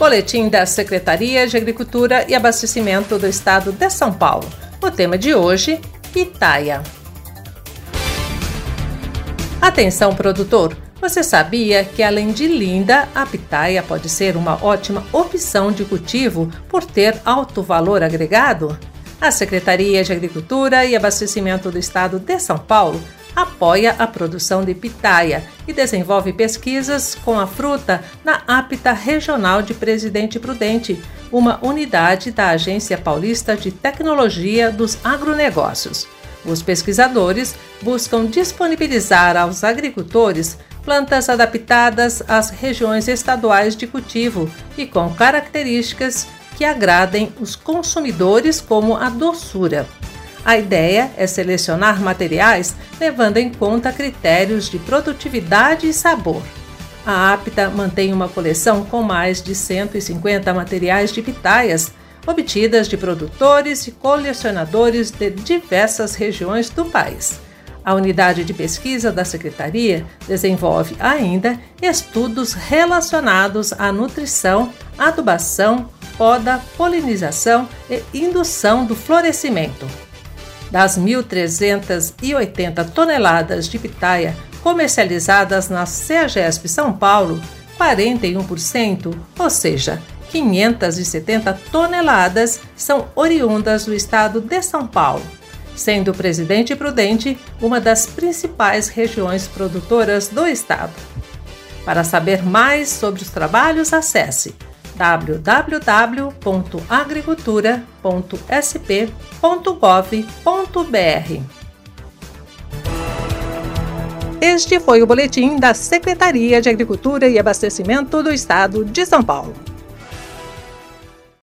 Boletim da Secretaria de Agricultura e Abastecimento do Estado de São Paulo. O tema de hoje: pitaia. Atenção, produtor! Você sabia que, além de linda, a pitaia pode ser uma ótima opção de cultivo por ter alto valor agregado? A Secretaria de Agricultura e Abastecimento do Estado de São Paulo apoia a produção de pitaia e desenvolve pesquisas com a fruta na APTA Regional de Presidente Prudente, uma unidade da Agência Paulista de Tecnologia dos Agronegócios. Os pesquisadores buscam disponibilizar aos agricultores plantas adaptadas às regiões estaduais de cultivo e com características que agradem os consumidores, como a doçura. A ideia é selecionar materiais levando em conta critérios de produtividade e sabor. A Apta mantém uma coleção com mais de 150 materiais de pitaias, obtidas de produtores e colecionadores de diversas regiões do país. A unidade de pesquisa da Secretaria desenvolve ainda estudos relacionados à nutrição, adubação, poda, polinização e indução do florescimento. Das 1.380 toneladas de pitaia comercializadas na CEAGESP São Paulo, 41%, ou seja, 570 toneladas, são oriundas do estado de São Paulo, sendo Presidente Prudente uma das principais regiões produtoras do estado. Para saber mais sobre os trabalhos, acesse www.agricultura.sp.gov.br. Este foi o boletim da Secretaria de Agricultura e Abastecimento do Estado de São Paulo.